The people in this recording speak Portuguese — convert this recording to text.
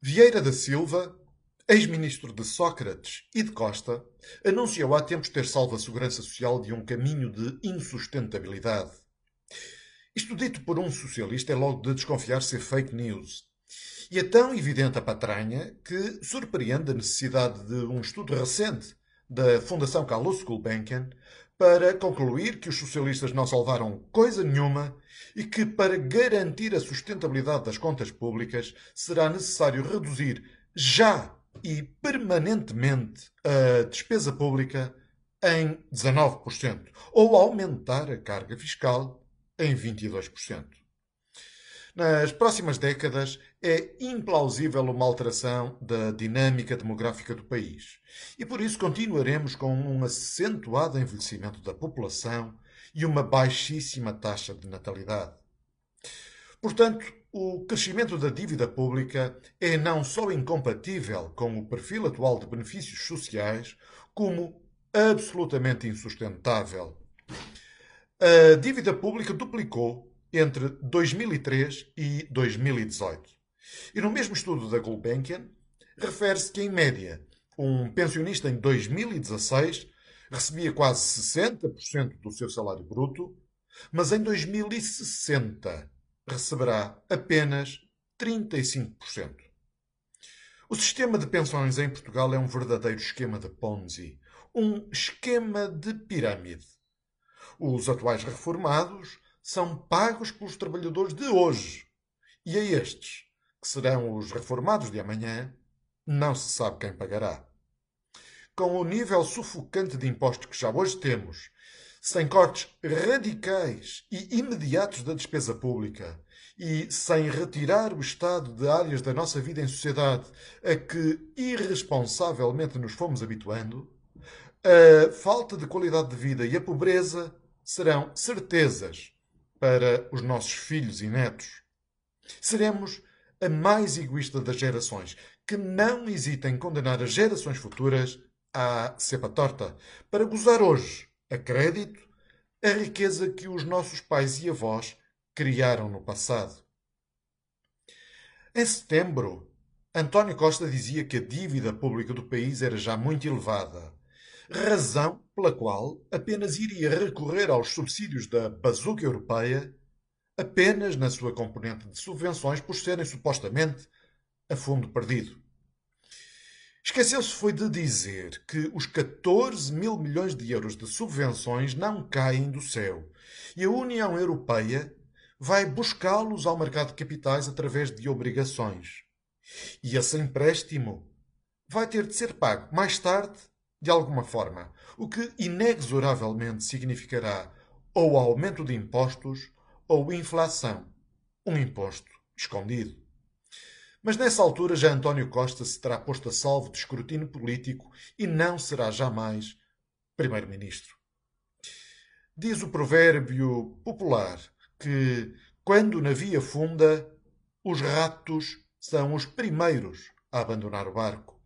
Vieira da Silva, ex-ministro de Sócrates e de Costa, anunciou há tempos ter salvo a segurança social de um caminho de insustentabilidade. Isto dito por um socialista é logo de desconfiar ser fake news. E é tão evidente a patranha que surpreende a necessidade de um estudo recente da Fundação Carlos Gulbenkian para concluir que os socialistas não salvaram coisa nenhuma e que, para garantir a sustentabilidade das contas públicas, será necessário reduzir já e permanentemente a despesa pública em 19% ou aumentar a carga fiscal em 22%. Nas próximas décadas, é implausível uma alteração da dinâmica demográfica do país. E por isso continuaremos com um acentuado envelhecimento da população e uma baixíssima taxa de natalidade. Portanto, o crescimento da dívida pública é não só incompatível com o perfil atual de benefícios sociais, como absolutamente insustentável. A dívida pública duplicou entre 2003 e 2018. E no mesmo estudo da Gulbenkian, refere-se que, em média, um pensionista em 2016 recebia quase 60% do seu salário bruto, mas em 2060 receberá apenas 35%. O sistema de pensões em Portugal é um verdadeiro esquema de Ponzi, um esquema de pirâmide. Os atuais reformados são pagos pelos trabalhadores de hoje. E a estes, que serão os reformados de amanhã, não se sabe quem pagará. Com o nível sufocante de impostos que já hoje temos, sem cortes radicais e imediatos da despesa pública e sem retirar o Estado de áreas da nossa vida em sociedade a que irresponsavelmente nos fomos habituando, a falta de qualidade de vida e a pobreza serão certezas para os nossos filhos e netos. Seremos a mais egoísta das gerações, que não hesita em condenar as gerações futuras à cepa torta, para gozar hoje, a crédito, a riqueza que os nossos pais e avós criaram no passado. Em setembro, António Costa dizia que a dívida pública do país era já muito elevada razão pela qual apenas iria recorrer aos subsídios da bazuca europeia apenas na sua componente de subvenções por serem supostamente a fundo perdido. Esqueceu-se foi de dizer que os 14 mil milhões de euros de subvenções não caem do céu e a União Europeia vai buscá-los ao mercado de capitais através de obrigações. E esse empréstimo vai ter de ser pago mais tarde de alguma forma, o que inexoravelmente significará ou aumento de impostos ou inflação, um imposto escondido. Mas nessa altura já António Costa se terá posto a salvo de escrutínio político e não será jamais primeiro-ministro. Diz o provérbio popular que quando na via funda, os ratos são os primeiros a abandonar o barco.